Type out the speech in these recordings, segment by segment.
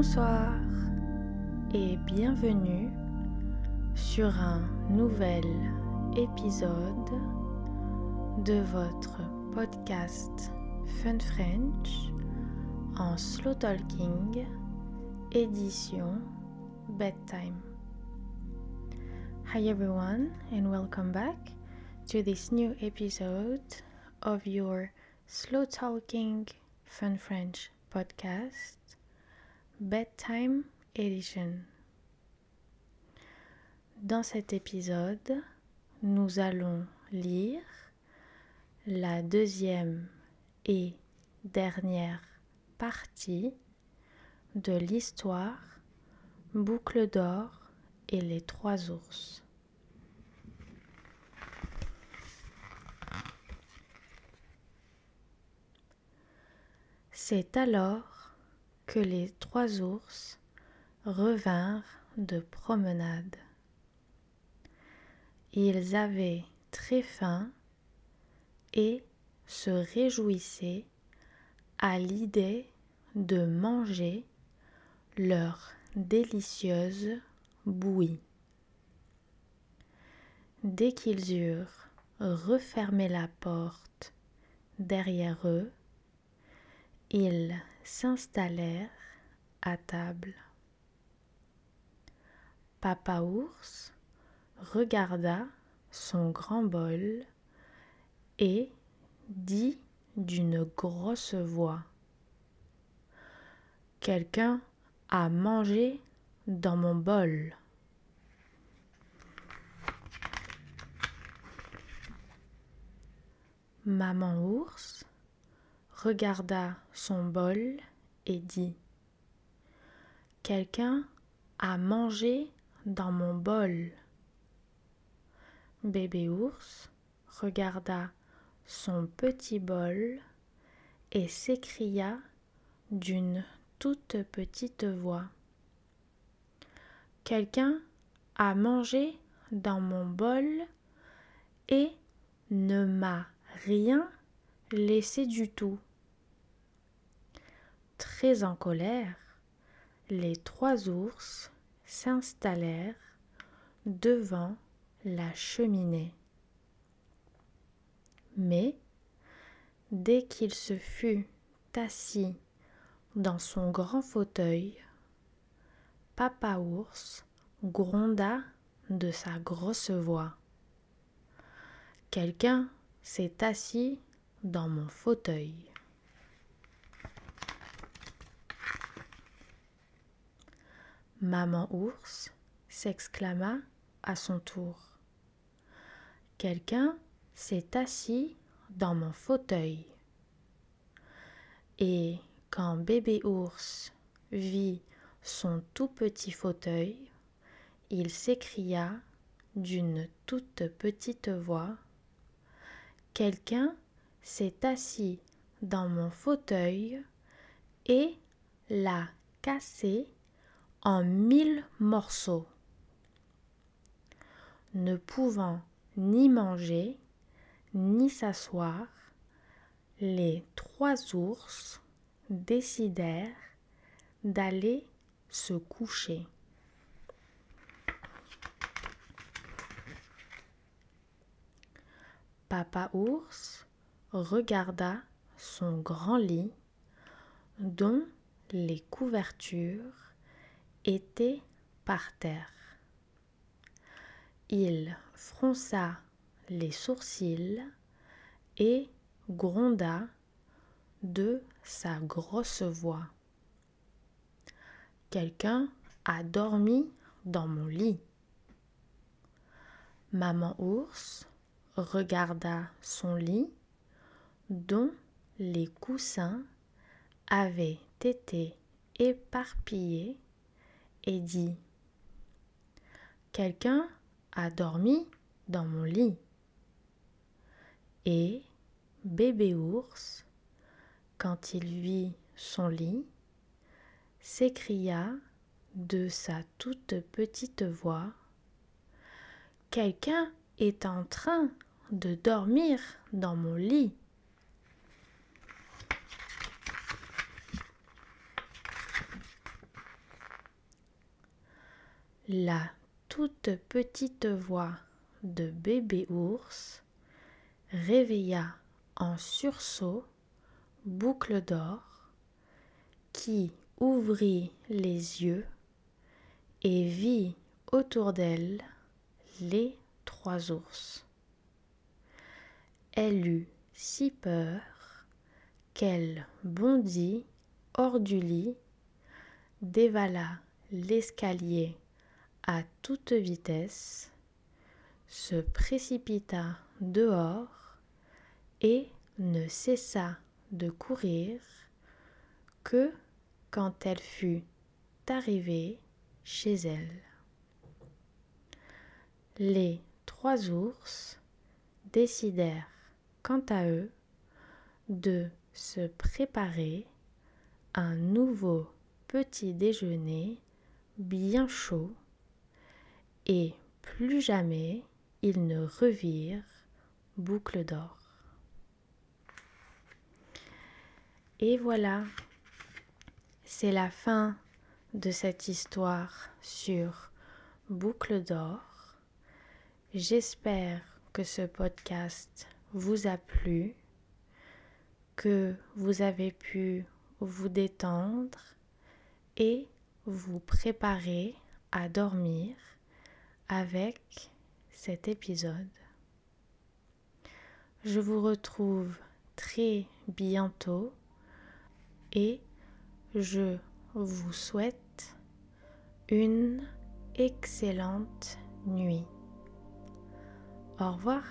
Bonsoir et bienvenue sur un nouvel épisode de votre podcast Fun French en slow talking édition bedtime. Hi everyone and welcome back to this new episode of your slow talking Fun French podcast Bedtime Edition. Dans cet épisode, nous allons lire la deuxième et dernière partie de l'histoire Boucle d'or et les trois ours. C'est alors que les trois ours revinrent de promenade. Ils avaient très faim et se réjouissaient à l'idée de manger leur délicieuse bouillie. Dès qu'ils eurent refermé la porte derrière eux, ils s'installèrent à table. Papa ours regarda son grand bol et dit d'une grosse voix Quelqu'un a mangé dans mon bol. Maman ours regarda son bol et dit Quelqu'un a mangé dans mon bol. Bébé ours regarda son petit bol et s'écria d'une toute petite voix. Quelqu'un a mangé dans mon bol et ne m'a rien laissé du tout. Très en colère, les trois ours s'installèrent devant la cheminée. Mais dès qu'il se fut assis dans son grand fauteuil, Papa ours gronda de sa grosse voix. Quelqu'un s'est assis dans mon fauteuil. Maman ours s'exclama à son tour. Quelqu'un s'est assis dans mon fauteuil. Et quand bébé ours vit son tout petit fauteuil, il s'écria d'une toute petite voix Quelqu'un s'est assis dans mon fauteuil et l'a cassé en mille morceaux. Ne pouvant ni manger, ni s'asseoir, les trois ours décidèrent d'aller se coucher. Papa ours regarda son grand lit dont les couvertures était par terre. Il fronça les sourcils et gronda de sa grosse voix. Quelqu'un a dormi dans mon lit. Maman ours regarda son lit dont les coussins avaient été éparpillés et dit Quelqu'un a dormi dans mon lit. Et bébé ours, quand il vit son lit, s'écria de sa toute petite voix Quelqu'un est en train de dormir dans mon lit. La toute petite voix de bébé ours réveilla en sursaut Boucle d'or qui ouvrit les yeux et vit autour d'elle les trois ours. Elle eut si peur qu'elle bondit hors du lit, dévala l'escalier à toute vitesse, se précipita dehors et ne cessa de courir que quand elle fut arrivée chez elle. Les trois ours décidèrent quant à eux de se préparer un nouveau petit déjeuner bien chaud et plus jamais ils ne revirent boucle d'or. Et voilà, c'est la fin de cette histoire sur boucle d'or. J'espère que ce podcast vous a plu, que vous avez pu vous détendre et vous préparer à dormir avec cet épisode. Je vous retrouve très bientôt et je vous souhaite une excellente nuit. Au revoir,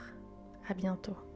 à bientôt.